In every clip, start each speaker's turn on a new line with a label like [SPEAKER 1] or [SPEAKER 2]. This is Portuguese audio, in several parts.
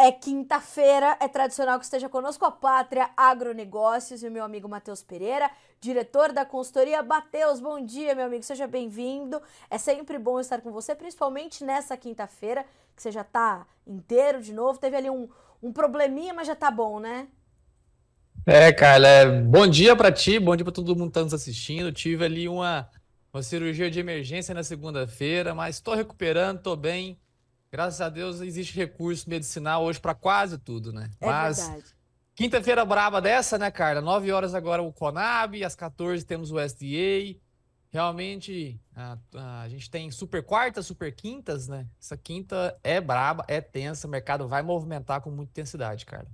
[SPEAKER 1] é quinta-feira, é tradicional que esteja conosco a Pátria Agronegócios e o meu amigo Matheus Pereira, diretor da consultoria. Matheus, bom dia, meu amigo, seja bem-vindo. É sempre bom estar com você, principalmente nessa quinta-feira, que você já está inteiro de novo. Teve ali um, um probleminha, mas já tá bom, né?
[SPEAKER 2] É, Carla, é, bom dia para ti, bom dia para todo mundo que está nos assistindo. Tive ali uma, uma cirurgia de emergência na segunda-feira, mas estou recuperando, estou bem. Graças a Deus existe recurso medicinal hoje para quase tudo, né?
[SPEAKER 1] É Mas verdade.
[SPEAKER 2] quinta-feira braba dessa, né, Carla? 9 horas agora o Conab, às 14 temos o SDA. Realmente a, a, gente tem super quartas, super quintas, né? Essa quinta é braba, é tensa, o mercado vai movimentar com muita intensidade, Carla.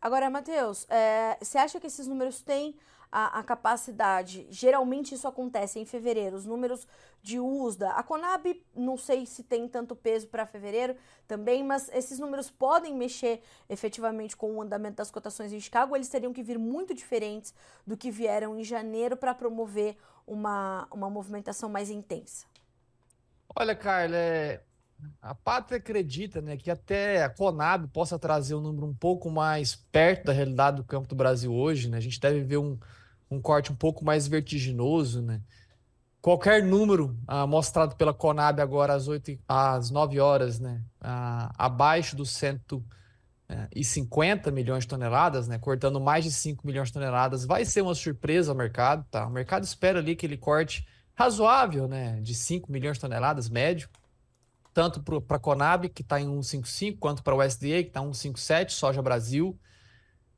[SPEAKER 1] Agora, Matheus, é, você acha que esses números têm a, a, capacidade. Geralmente isso acontece em fevereiro, os números de USDA. A Conab, não sei se tem tanto peso para fevereiro também, mas esses números podem mexer efetivamente com o andamento das cotações em Chicago. Eles teriam que vir muito diferentes do que vieram em janeiro para promover uma, uma movimentação mais intensa.
[SPEAKER 2] Olha, Carla, é... a Pátria acredita né, que até a Conab possa trazer um número um pouco mais perto da realidade do campo do Brasil hoje. Né? A gente deve ver um um corte um pouco mais vertiginoso, né? Qualquer número ah, mostrado pela Conab agora às, 8, às 9 horas, né? Ah, abaixo dos 150 milhões de toneladas, né? Cortando mais de 5 milhões de toneladas, vai ser uma surpresa ao mercado, tá? O mercado espera ali que ele corte razoável, né? De 5 milhões de toneladas, médio. Tanto para a Conab, que está em 1,55, quanto para o SDA, que está em 1,57, Soja Brasil.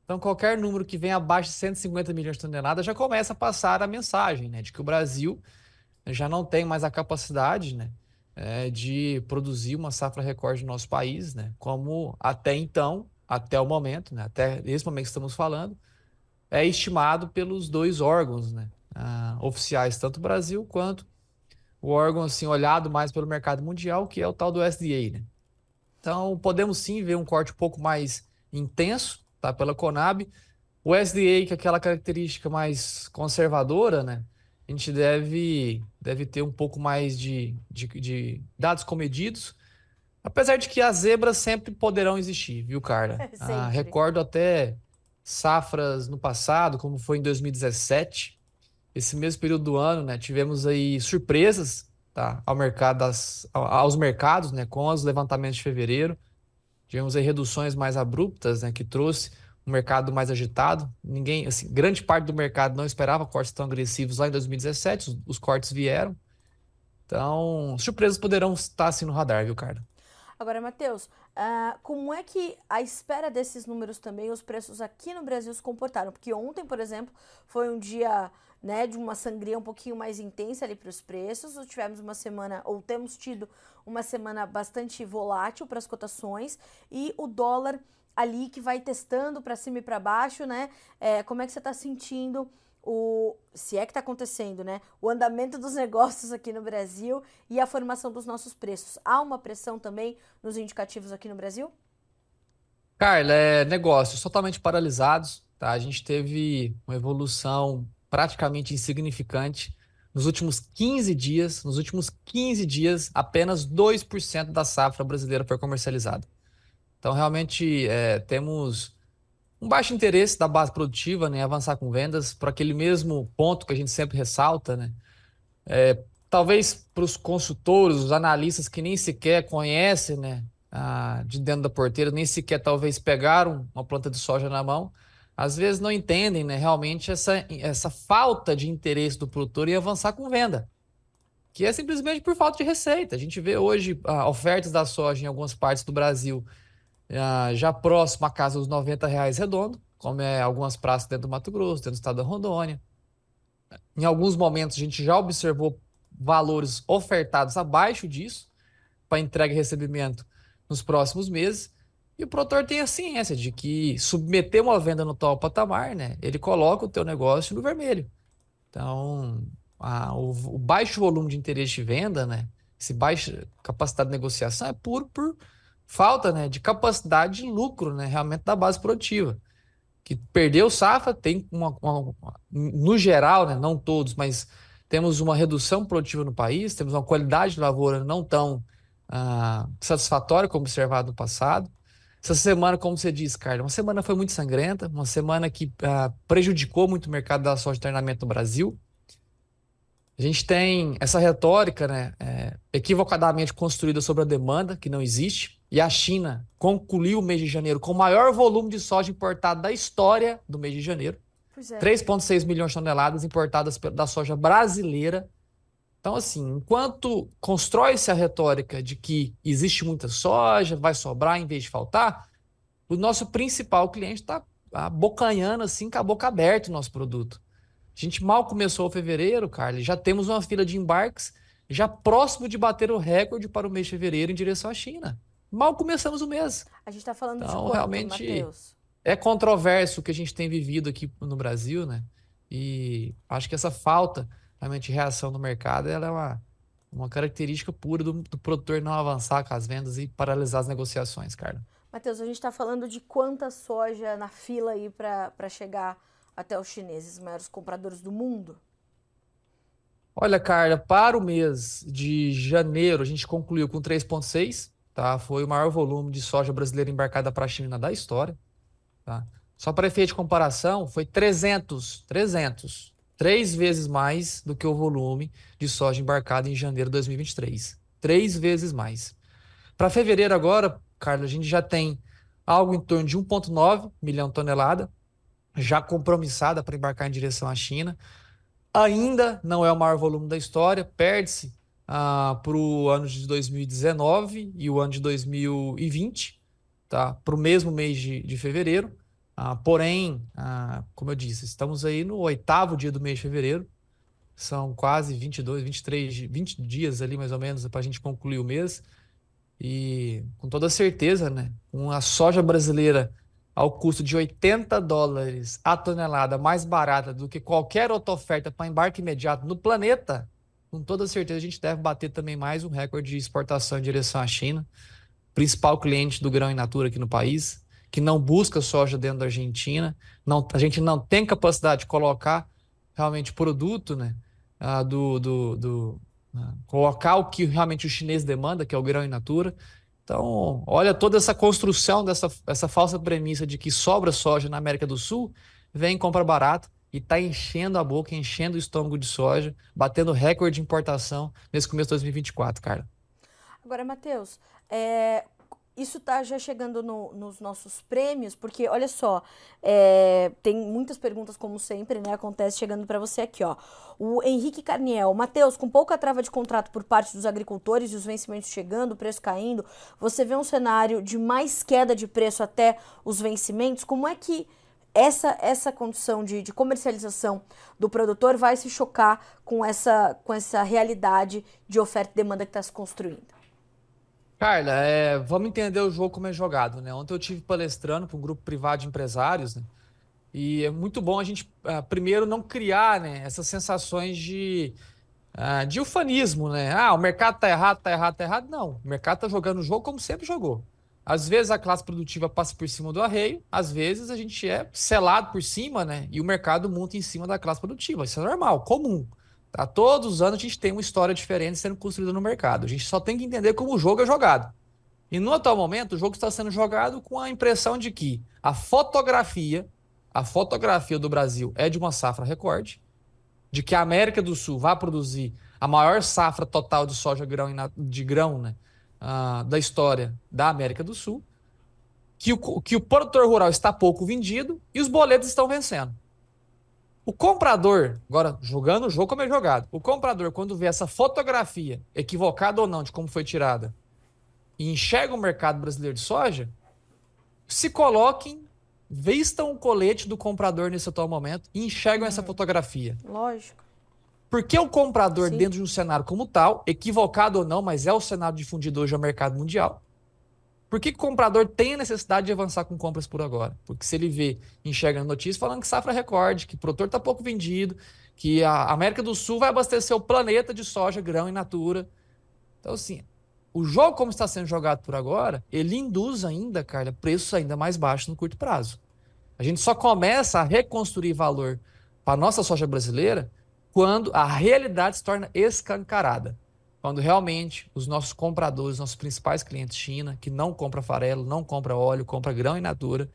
[SPEAKER 2] Então, qualquer número que venha abaixo de 150 milhões de toneladas já começa a passar a mensagem né, de que o Brasil já não tem mais a capacidade né, é, de produzir uma safra recorde no nosso país, né, como até então, até o momento, né, até esse momento que estamos falando, é estimado pelos dois órgãos né, oficiais, tanto o Brasil quanto o órgão assim, olhado mais pelo mercado mundial, que é o tal do SDA. Né? Então, podemos sim ver um corte um pouco mais intenso tá? pela Conab. O SDA, que é aquela característica mais conservadora, né? A gente deve, deve ter um pouco mais de, de, de dados comedidos, apesar de que as zebras sempre poderão existir, viu, Carla? Ah, recordo até safras no passado, como foi em 2017, esse mesmo período do ano, né? Tivemos aí surpresas, tá? Ao mercado aos mercados, né? Com os levantamentos de fevereiro. Tivemos aí reduções mais abruptas, né, que trouxe um mercado mais agitado. Ninguém, assim, grande parte do mercado não esperava cortes tão agressivos lá em 2017, os, os cortes vieram. Então, surpresas poderão estar assim no radar, viu, Carla?
[SPEAKER 1] Agora, Matheus, uh, como é que a espera desses números também, os preços aqui no Brasil se comportaram? Porque ontem, por exemplo, foi um dia né, de uma sangria um pouquinho mais intensa ali para os preços. Ou tivemos uma semana, ou temos tido uma semana bastante volátil para as cotações e o dólar ali que vai testando para cima e para baixo, né? É, como é que você está sentindo o, se é que está acontecendo, né? O andamento dos negócios aqui no Brasil e a formação dos nossos preços. Há uma pressão também nos indicativos aqui no Brasil?
[SPEAKER 2] Carla, é negócios totalmente paralisados, tá? A gente teve uma evolução praticamente insignificante. Nos últimos 15 dias, nos últimos 15 dias, apenas 2% da safra brasileira foi comercializada. Então, realmente, é, temos um baixo interesse da base produtiva né, em avançar com vendas, por aquele mesmo ponto que a gente sempre ressalta. Né? É, talvez para os consultores, os analistas que nem sequer conhecem né, a, de dentro da porteira, nem sequer talvez pegaram uma planta de soja na mão, às vezes não entendem né, realmente essa, essa falta de interesse do produtor em avançar com venda, que é simplesmente por falta de receita. A gente vê hoje ah, ofertas da soja em algumas partes do Brasil ah, já próximo à casa dos 90 reais redondo, como é algumas praças dentro do Mato Grosso, dentro do estado da Rondônia. Em alguns momentos a gente já observou valores ofertados abaixo disso para entrega e recebimento nos próximos meses. E o produtor tem a ciência de que submeter uma venda no tal patamar, né, ele coloca o teu negócio no vermelho. Então, a, o, o, baixo volume de interesse de venda, né, esse baixa capacidade de negociação é puro por falta, né, de capacidade de lucro, né, realmente da base produtiva. Que perdeu safra, tem uma, uma, no geral, né, não todos, mas temos uma redução produtiva no país, temos uma qualidade de lavoura não tão ah, satisfatória como observado no passado. Essa semana, como você disse, Carla, uma semana foi muito sangrenta, uma semana que uh, prejudicou muito o mercado da soja de treinamento no Brasil. A gente tem essa retórica né, é, equivocadamente construída sobre a demanda, que não existe, e a China concluiu o mês de janeiro com o maior volume de soja importado da história do mês de janeiro. É. 3,6 milhões de toneladas importadas da soja brasileira. Então, assim, enquanto constrói-se a retórica de que existe muita soja, vai sobrar em vez de faltar, o nosso principal cliente está abocanhando assim, com a boca aberta o nosso produto. A gente mal começou o fevereiro, Carly, já temos uma fila de embarques já próximo de bater o recorde para o mês de fevereiro em direção à China. Mal começamos o mês.
[SPEAKER 1] A gente está falando então, de quanto, realmente Mateus?
[SPEAKER 2] é controverso o que a gente tem vivido aqui no Brasil, né? E acho que essa falta realmente reação no mercado ela é uma, uma característica pura do, do produtor não avançar com as vendas e paralisar as negociações, Carla.
[SPEAKER 1] Matheus, a gente está falando de quanta soja na fila aí para chegar até os chineses, maiores compradores do mundo?
[SPEAKER 2] Olha, Carla, para o mês de janeiro, a gente concluiu com 3,6, tá? Foi o maior volume de soja brasileira embarcada para a China da história, tá? Só para efeito de comparação, foi 300, 300, três vezes mais do que o volume de soja embarcada em janeiro de 2023. Três vezes mais. Para fevereiro agora, Carlos, a gente já tem algo em torno de 1,9 milhão de tonelada, já compromissada para embarcar em direção à China. Ainda não é o maior volume da história, perde-se ah, para o ano de 2019 e o ano de 2020, tá? para o mesmo mês de, de fevereiro. Ah, porém, ah, como eu disse, estamos aí no oitavo dia do mês de fevereiro, são quase 22, 23, 20 dias ali mais ou menos para a gente concluir o mês. E com toda certeza, né, uma soja brasileira ao custo de 80 dólares a tonelada mais barata do que qualquer outra oferta para embarque imediato no planeta, com toda certeza a gente deve bater também mais um recorde de exportação em direção à China, principal cliente do grão in natura aqui no país, que não busca soja dentro da Argentina, não, a gente não tem capacidade de colocar realmente produto, né, uh, do, do, do uh, colocar o que realmente o chinês demanda, que é o grão in natura, então, olha toda essa construção dessa essa falsa premissa de que sobra soja na América do Sul, vem compra barato e está enchendo a boca, enchendo o estômago de soja, batendo recorde de importação nesse começo de 2024, cara.
[SPEAKER 1] Agora, Matheus, é, isso está já chegando no, nos nossos prêmios, porque olha só, é, tem muitas perguntas, como sempre, né? Acontece chegando para você aqui, ó. O Henrique Carniel, Matheus, com pouca trava de contrato por parte dos agricultores e os vencimentos chegando, o preço caindo, você vê um cenário de mais queda de preço até os vencimentos? Como é que essa, essa condição de, de comercialização do produtor vai se chocar com essa, com essa realidade de oferta e demanda que está se construindo?
[SPEAKER 2] Carla, é, vamos entender o jogo como é jogado, né? Ontem eu tive palestrando para um grupo privado de empresários, né? E é muito bom a gente, uh, primeiro, não criar né, essas sensações de, uh, de ufanismo, né? Ah, o mercado tá errado, tá errado, tá errado. Não, o mercado tá jogando o jogo como sempre jogou. Às vezes a classe produtiva passa por cima do arreio, às vezes a gente é selado por cima, né? E o mercado monta em cima da classe produtiva. Isso é normal, comum. Tá? Todos os anos a gente tem uma história diferente sendo construída no mercado. A gente só tem que entender como o jogo é jogado. E no atual momento, o jogo está sendo jogado com a impressão de que a fotografia, a fotografia do Brasil é de uma safra recorde, de que a América do Sul vai produzir a maior safra total de soja grão de grão né, uh, da história da América do Sul, que o, que o produtor rural está pouco vendido e os boletos estão vencendo. O comprador, agora jogando o jogo como é jogado, o comprador, quando vê essa fotografia, equivocada ou não, de como foi tirada, e enxerga o mercado brasileiro de soja, se coloquem, vistam o colete do comprador nesse atual momento e enxergam essa uhum. fotografia.
[SPEAKER 1] Lógico.
[SPEAKER 2] Porque o comprador, Sim. dentro de um cenário como tal, equivocado ou não, mas é o cenário difundido hoje ao mercado mundial, por que, que, o comprador tem a necessidade de avançar com compras por agora? Porque se ele vê, enxerga notícias falando que safra recorde, que o produtor está pouco vendido, que a América do Sul vai abastecer o planeta de soja, grão e natura. Então, assim, o jogo como está sendo jogado por agora, ele induz ainda, Carla, preços ainda mais baixos no curto prazo. A gente só começa a reconstruir valor para a nossa soja brasileira quando a realidade se torna escancarada. Quando realmente os nossos compradores, nossos principais clientes China, que não compra farelo, não compra óleo, compra grão in natura,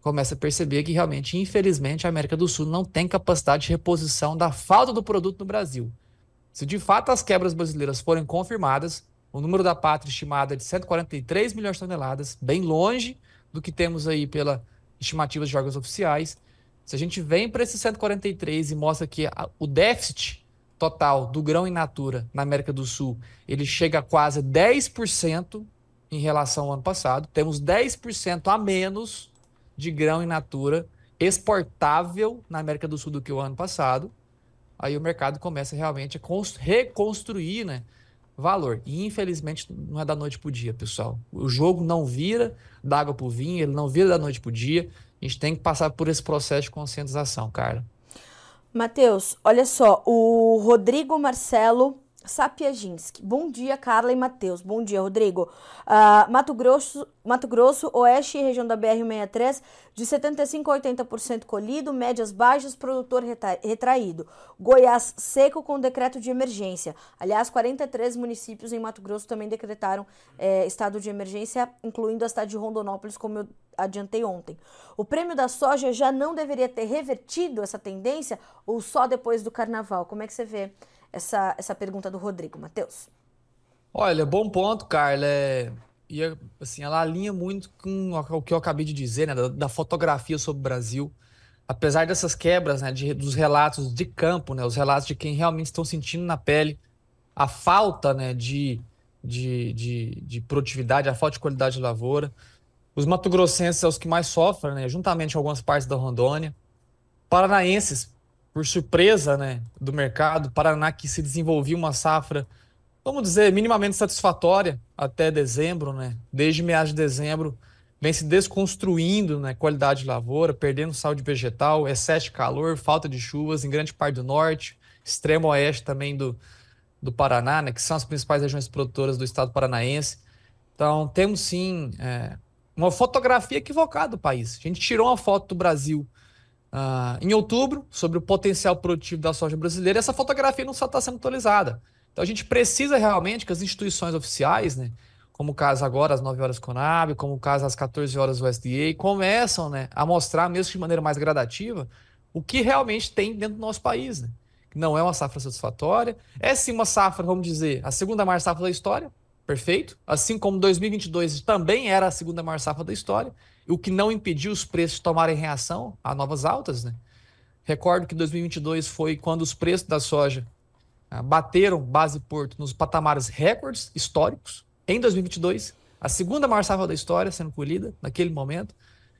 [SPEAKER 2] começa a perceber que realmente, infelizmente, a América do Sul não tem capacidade de reposição da falta do produto no Brasil. Se de fato as quebras brasileiras forem confirmadas, o número da pátria estimado é de 143 milhões de toneladas, bem longe do que temos aí pela estimativas de órgãos oficiais. Se a gente vem para esses 143 e mostra que o déficit total do grão in natura na América do Sul, ele chega a quase 10% em relação ao ano passado. Temos 10% a menos de grão in natura exportável na América do Sul do que o ano passado. Aí o mercado começa realmente a reconstruir, né, valor. E infelizmente não é da noite para o dia, pessoal. O jogo não vira da água para o vinho, ele não vira da noite para o dia. A gente tem que passar por esse processo de conscientização, cara.
[SPEAKER 1] Matheus, olha só, o Rodrigo Marcelo Sapiaginski. Bom dia, Carla e Matheus. Bom dia, Rodrigo. Uh, Mato, Grosso, Mato Grosso, Oeste e região da BR-63, de 75% a 80% colhido, médias baixas, produtor retraído. Goiás seco com decreto de emergência. Aliás, 43 municípios em Mato Grosso também decretaram eh, estado de emergência, incluindo a cidade de Rondonópolis, como eu adiantei ontem. O prêmio da soja já não deveria ter revertido essa tendência ou só depois do carnaval? Como é que você vê? essa, essa pergunta do Rodrigo. Matheus.
[SPEAKER 2] Olha, bom ponto, Carla. É, e assim, ela alinha muito com o que eu acabei de dizer, né, da, da fotografia sobre o Brasil. Apesar dessas quebras, né, de, dos relatos de campo, né, os relatos de quem realmente estão sentindo na pele a falta, né, de, de, de, de produtividade, a falta de qualidade de lavoura. Os mato-grossenses são os que mais sofrem, né, juntamente com algumas partes da Rondônia. Paranaenses, por surpresa né, do mercado, Paraná que se desenvolvia uma safra, vamos dizer, minimamente satisfatória até dezembro, né? Desde meados de dezembro, vem se desconstruindo né, qualidade de lavoura, perdendo saúde vegetal, excesso de calor, falta de chuvas em grande parte do norte, extremo oeste também do, do Paraná, né, que são as principais regiões produtoras do estado paranaense. Então, temos sim é, uma fotografia equivocada do país. A gente tirou uma foto do Brasil uh, em outubro sobre o potencial produtivo da soja brasileira. Essa fotografia não só está sendo atualizada. Então a gente precisa realmente que as instituições oficiais, né, como o caso agora às 9 horas Conab, como o caso às 14 horas USDA, começam né, a mostrar, mesmo de maneira mais gradativa, o que realmente tem dentro do nosso país. Né? Não é uma safra satisfatória, é sim uma safra, vamos dizer, a segunda maior safra da história, perfeito. Assim como 2022 também era a segunda maior safra da história o que não impediu os preços de tomarem reação a novas altas. Né? Recordo que 2022 foi quando os preços da soja ah, bateram base porto nos patamares recordes históricos. Em 2022, a segunda maior safra da história sendo colhida naquele momento.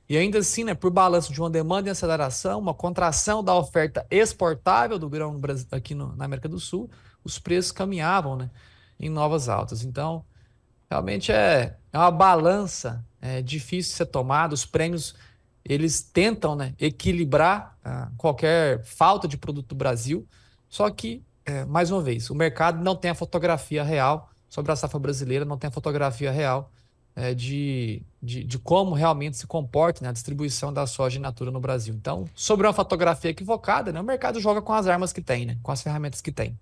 [SPEAKER 2] E ainda assim, né, por balanço de uma demanda em aceleração, uma contração da oferta exportável do grão aqui no, na América do Sul, os preços caminhavam né, em novas altas. Então, realmente é, é uma balança é difícil ser tomada. Os prêmios eles tentam né, equilibrar ah, qualquer falta de produto do Brasil, só que, é, mais uma vez, o mercado não tem a fotografia real sobre a safra brasileira, não tem a fotografia real é, de, de, de, como realmente se comporta né, a distribuição da soja in natura no Brasil. Então, sobre uma fotografia equivocada, né, o mercado joga com as armas que tem, né, com as ferramentas que tem.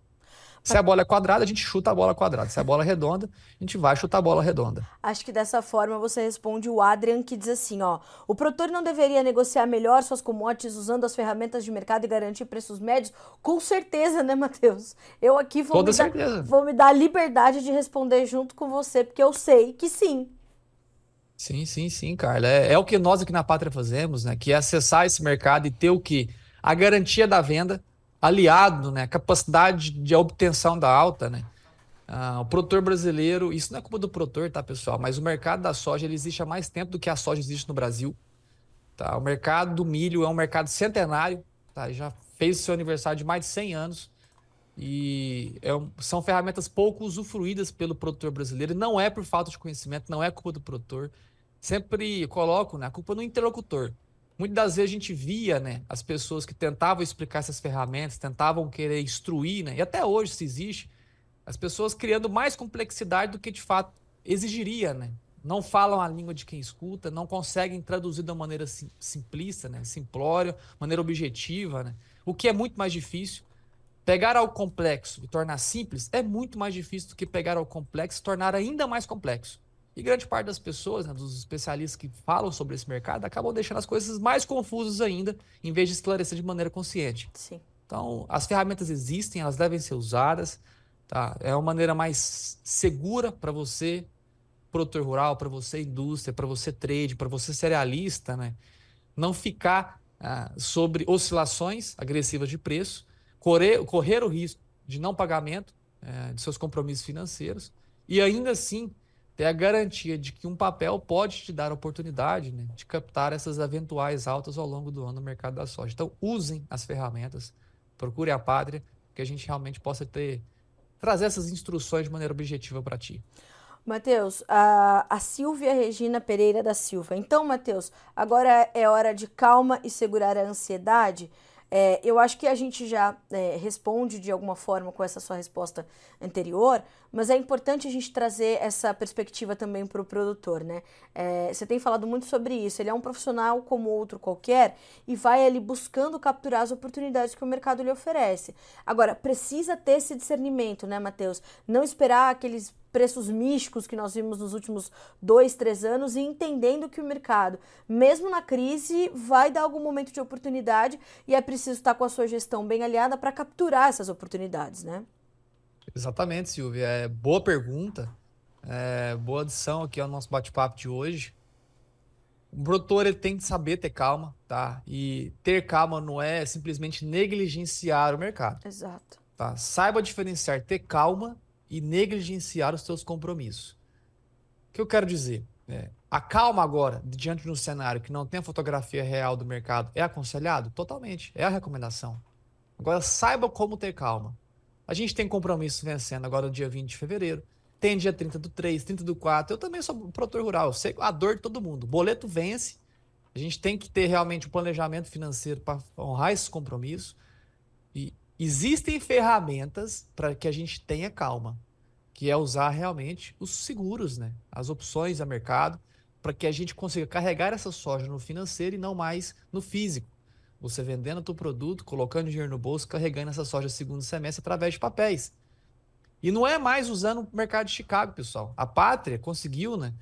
[SPEAKER 2] Se a bola é quadrada, a gente chuta a bola quadrada. Se a bola é redonda, a gente vai chutar a bola redonda.
[SPEAKER 1] Acho que dessa forma você responde o Adrian que diz assim, ó, o produtor não deveria negociar melhor suas commodities usando as ferramentas de mercado e garantir preços médios? Com certeza, né, Matheus? Eu aqui vou,
[SPEAKER 2] Toda
[SPEAKER 1] me
[SPEAKER 2] certeza.
[SPEAKER 1] Dar, vou me dar a liberdade de responder junto com você, porque eu sei que sim.
[SPEAKER 2] Sim, sim, sim, Carla. É, é o que nós aqui na Pátria fazemos, né? Que é acessar esse mercado e ter o que? A garantia da venda, aliado, né, capacidade de obtenção da alta, né? Ah, o produtor brasileiro, isso não é culpa do produtor, tá, pessoal? Mas o mercado da soja ele existe há mais tempo do que a soja existe no Brasil. Tá? O mercado do milho é um mercado centenário, tá? já fez seu aniversário de mais de 100 anos e é um, são ferramentas pouco usufruídas pelo produtor brasileiro. Não é por falta de conhecimento, não é culpa do produtor. Sempre coloco né, a culpa no interlocutor. Muitas das vezes a gente via né, as pessoas que tentavam explicar essas ferramentas, tentavam querer instruir, né, e até hoje se existe, as pessoas criando mais complexidade do que de fato exigiria. Né? Não falam a língua de quem escuta, não conseguem traduzir de uma maneira simplista, né, simplória, maneira objetiva, né? o que é muito mais difícil. Pegar algo complexo e tornar simples é muito mais difícil do que pegar algo complexo e tornar ainda mais complexo. E grande parte das pessoas, né, dos especialistas que falam sobre esse mercado, acabam deixando as coisas mais confusas ainda, em vez de esclarecer de maneira consciente.
[SPEAKER 1] Sim.
[SPEAKER 2] Então, as ferramentas existem, elas devem ser usadas. Tá? É uma maneira mais segura para você, produtor rural, para você, indústria, para você, trade, para você, cerealista, né? não ficar ah, sobre oscilações agressivas de preço correr, correr o risco de não pagamento é, de seus compromissos financeiros e ainda assim ter a garantia de que um papel pode te dar a oportunidade né, de captar essas eventuais altas ao longo do ano no mercado da soja. Então, usem as ferramentas, procure a pátria, que a gente realmente possa ter trazer essas instruções de maneira objetiva para ti.
[SPEAKER 1] Matheus, a, a Silvia Regina Pereira da Silva. Então, Matheus, agora é hora de calma e segurar a ansiedade. É, eu acho que a gente já é, responde de alguma forma com essa sua resposta anterior, mas é importante a gente trazer essa perspectiva também para o produtor, né? É, você tem falado muito sobre isso. Ele é um profissional como outro qualquer e vai ali buscando capturar as oportunidades que o mercado lhe oferece. Agora, precisa ter esse discernimento, né, Matheus? Não esperar aqueles preços místicos que nós vimos nos últimos dois, três anos e entendendo que o mercado, mesmo na crise, vai dar algum momento de oportunidade e é preciso estar com a sua gestão bem aliada para capturar essas oportunidades, né?
[SPEAKER 2] Exatamente, Silvia. É boa pergunta. É, boa adição aqui ao nosso bate-papo de hoje. O produtor ele tem que saber ter calma, tá? E ter calma não é simplesmente negligenciar o mercado.
[SPEAKER 1] Exato.
[SPEAKER 2] Tá? Saiba diferenciar ter calma e negligenciar os seus compromissos. O que eu quero dizer? É, a calma agora, diante de um cenário que não tem a fotografia real do mercado, é aconselhado? Totalmente. É a recomendação. Agora, saiba como ter calma. A gente tem compromisso vencendo agora no dia 20 de fevereiro. Tem dia 30 do 3, 30 do 4. Eu também sou produtor rural. Eu sei a dor de todo mundo. Boleto vence. A gente tem que ter realmente um planejamento financeiro para honrar esses compromissos. E Existem ferramentas para que a gente tenha calma, que é usar realmente os seguros, né? as opções a mercado, para que a gente consiga carregar essa soja no financeiro e não mais no físico. Você vendendo o produto, colocando dinheiro no bolso, carregando essa soja segundo semestre através de papéis. E não é mais usando o mercado de Chicago, pessoal. A Pátria conseguiu, né?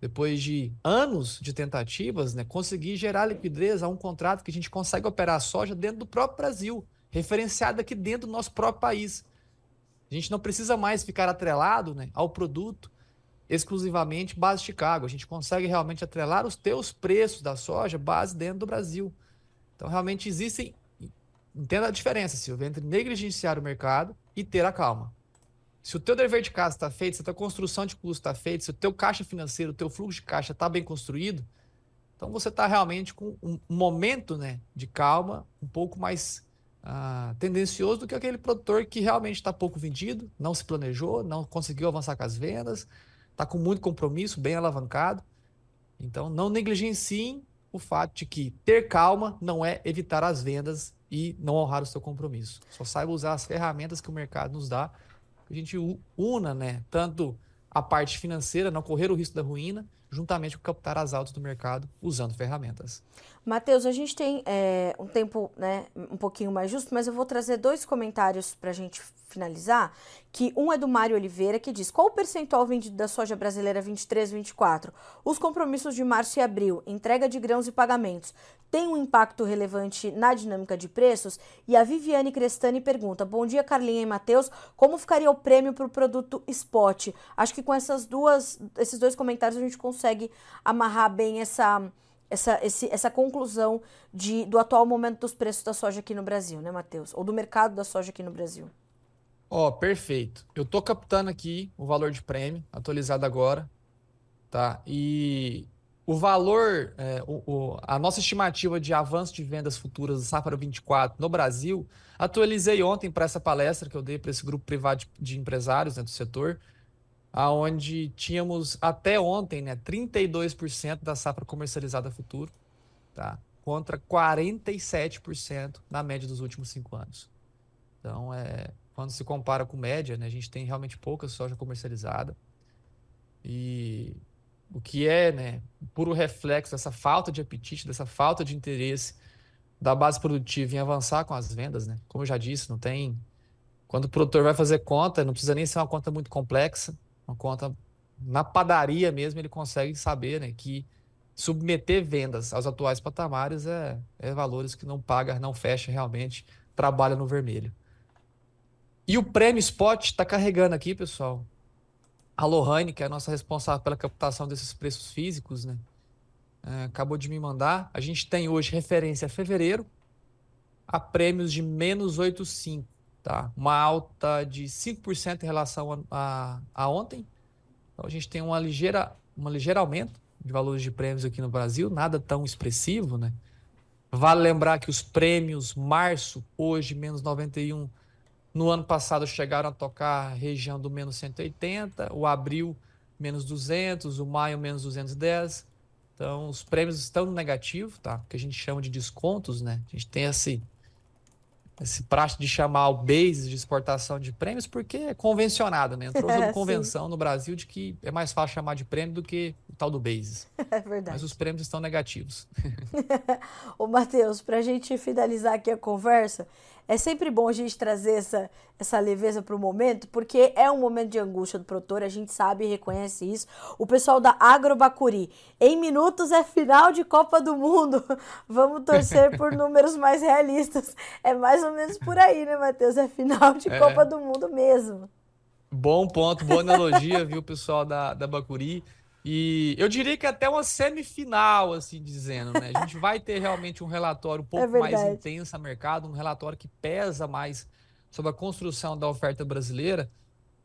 [SPEAKER 2] Depois de anos de tentativas, né, conseguir gerar liquidez a um contrato que a gente consegue operar a soja dentro do próprio Brasil referenciada aqui dentro do nosso próprio país. A gente não precisa mais ficar atrelado né, ao produto exclusivamente base Chicago. A gente consegue realmente atrelar os teus preços da soja base dentro do Brasil. Então, realmente existem. Entenda a diferença, Silvio, entre negligenciar o mercado e ter a calma. Se o teu dever de casa está feito, se a tua construção de custo está feita, se o teu caixa financeiro, o teu fluxo de caixa está bem construído, então você está realmente com um momento né, de calma um pouco mais ah, tendencioso do que aquele produtor que realmente está pouco vendido, não se planejou, não conseguiu avançar com as vendas, está com muito compromisso, bem alavancado. Então, não negligenciem o fato de que ter calma não é evitar as vendas e não honrar o seu compromisso. Só saiba usar as ferramentas que o mercado nos dá, que a gente una, né, tanto a parte financeira, não correr o risco da ruína, juntamente com captar as altas do mercado usando ferramentas.
[SPEAKER 1] Matheus, a gente tem é, um tempo né, um pouquinho mais justo, mas eu vou trazer dois comentários para a gente finalizar. Que um é do Mário Oliveira, que diz: Qual o percentual vendido da soja brasileira 23 24? Os compromissos de março e abril, entrega de grãos e pagamentos, tem um impacto relevante na dinâmica de preços? E a Viviane Crestani pergunta: Bom dia, Carlinha e Matheus. Como ficaria o prêmio para o produto spot? Acho que com essas duas, esses dois comentários a gente consegue amarrar bem essa essa, esse, essa conclusão de, do atual momento dos preços da soja aqui no Brasil, né, Matheus? Ou do mercado da soja aqui no Brasil.
[SPEAKER 2] Ó, oh, perfeito. Eu tô captando aqui o valor de prêmio, atualizado agora, tá? E o valor, é, o, o, a nossa estimativa de avanço de vendas futuras do Safra 24 no Brasil, atualizei ontem para essa palestra que eu dei para esse grupo privado de, de empresários né, do setor aonde tínhamos até ontem, né, 32% da safra comercializada futuro, tá? Contra 47% na média dos últimos cinco anos. Então, é, quando se compara com média, né, a gente tem realmente pouca soja comercializada. E o que é, né, puro reflexo dessa falta de apetite, dessa falta de interesse da base produtiva em avançar com as vendas, né? Como eu já disse, não tem Quando o produtor vai fazer conta, não precisa nem ser uma conta muito complexa, uma conta na padaria mesmo, ele consegue saber né, que submeter vendas aos atuais patamares é, é valores que não paga, não fecha realmente, trabalha no vermelho. E o prêmio spot está carregando aqui, pessoal. A Lohane, que é a nossa responsável pela captação desses preços físicos, né? É, acabou de me mandar. A gente tem hoje referência a fevereiro a prêmios de menos 8,5, tá? Uma alta de 5% em relação a, a, a ontem. Então a gente tem uma ligeira, uma ligeira aumento de valores de prêmios aqui no Brasil, nada tão expressivo, né? Vale lembrar que os prêmios março, hoje, menos 91, no ano passado chegaram a tocar região do menos 180, o abril, menos 200, o maio, menos 210. Então, os prêmios estão no negativo, tá? Que a gente chama de descontos, né? A gente tem esse, esse praxe de chamar o base de exportação de prêmios porque é convencionado, né? Entrou uma convenção no Brasil de que é mais fácil chamar de prêmio do que o tal do base.
[SPEAKER 1] É verdade.
[SPEAKER 2] Mas os prêmios estão negativos.
[SPEAKER 1] Ô, Matheus, para a gente finalizar aqui a conversa, é sempre bom a gente trazer essa, essa leveza para o momento, porque é um momento de angústia do produtor, a gente sabe e reconhece isso. O pessoal da Agrobacuri, em minutos é final de Copa do Mundo. Vamos torcer por números mais realistas. É mais ou menos por aí, né, Matheus? É final de é. Copa do Mundo mesmo.
[SPEAKER 2] Bom ponto, boa analogia, viu, pessoal da, da Bacuri. E eu diria que até uma semifinal, assim dizendo, né? A gente vai ter realmente um relatório um pouco é mais intenso a mercado, um relatório que pesa mais sobre a construção da oferta brasileira,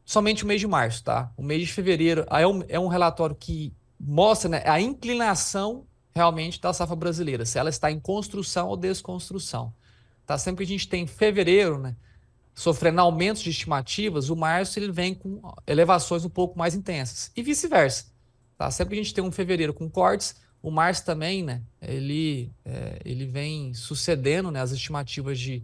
[SPEAKER 2] somente o mês de março, tá? O mês de fevereiro é um, é um relatório que mostra né, a inclinação realmente da safra brasileira, se ela está em construção ou desconstrução. Tá? Sempre que a gente tem fevereiro, né? Sofrendo aumentos de estimativas, o março ele vem com elevações um pouco mais intensas. E vice-versa. Tá? Sempre que a gente tem um fevereiro com cortes, o março também, né? Ele, é, ele vem sucedendo né, as estimativas de,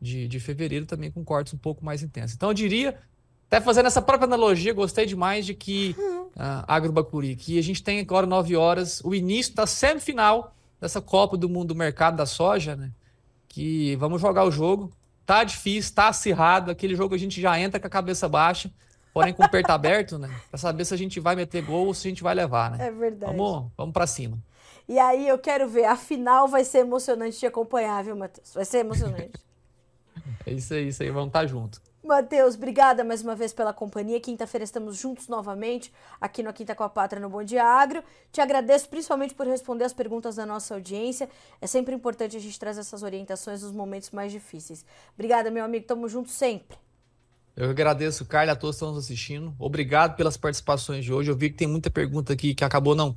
[SPEAKER 2] de, de fevereiro também com cortes um pouco mais intensos. Então eu diria, até fazendo essa própria analogia, gostei demais de que uh, Agrobacuri, que a gente tem agora 9 horas, o início da semifinal dessa Copa do Mundo do Mercado da Soja, né? Que vamos jogar o jogo. Tá difícil, tá acirrado, aquele jogo a gente já entra com a cabeça baixa porém com o perto aberto, né? Pra saber se a gente vai meter gol ou se a gente vai levar, né?
[SPEAKER 1] É verdade.
[SPEAKER 2] Vamos, vamos pra cima.
[SPEAKER 1] E aí eu quero ver, a final vai ser emocionante de acompanhar, viu, Matheus? Vai ser emocionante.
[SPEAKER 2] é isso aí, isso aí, vamos estar tá junto.
[SPEAKER 1] Matheus, obrigada mais uma vez pela companhia. Quinta-feira estamos juntos novamente aqui no Quinta com a Pátria no Bom Dia Agro. Te agradeço principalmente por responder as perguntas da nossa audiência. É sempre importante a gente trazer essas orientações nos momentos mais difíceis. Obrigada, meu amigo. Tamo junto sempre.
[SPEAKER 2] Eu agradeço, Carla, a todos que estão nos assistindo. Obrigado pelas participações de hoje. Eu vi que tem muita pergunta aqui que acabou não,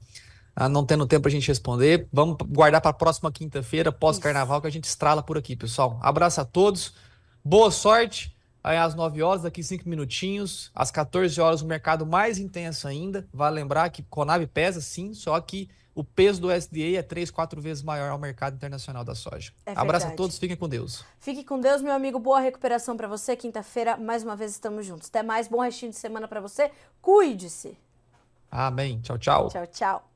[SPEAKER 2] ah, não tendo tempo para a gente responder. Vamos guardar para a próxima quinta-feira, pós-carnaval, que a gente estrala por aqui, pessoal. Abraço a todos. Boa sorte. Aí às 9 horas, daqui 5 minutinhos. Às 14 horas, o mercado mais intenso ainda. Vale lembrar que Conab pesa sim, só que o peso do SDA é três, quatro vezes maior ao mercado internacional da soja. É Abraço a todos, fiquem com Deus.
[SPEAKER 1] Fique com Deus, meu amigo. Boa recuperação para você. Quinta-feira, mais uma vez, estamos juntos. Até mais, bom restinho de semana para você. Cuide-se.
[SPEAKER 2] Amém. Tchau, tchau.
[SPEAKER 1] Tchau, tchau.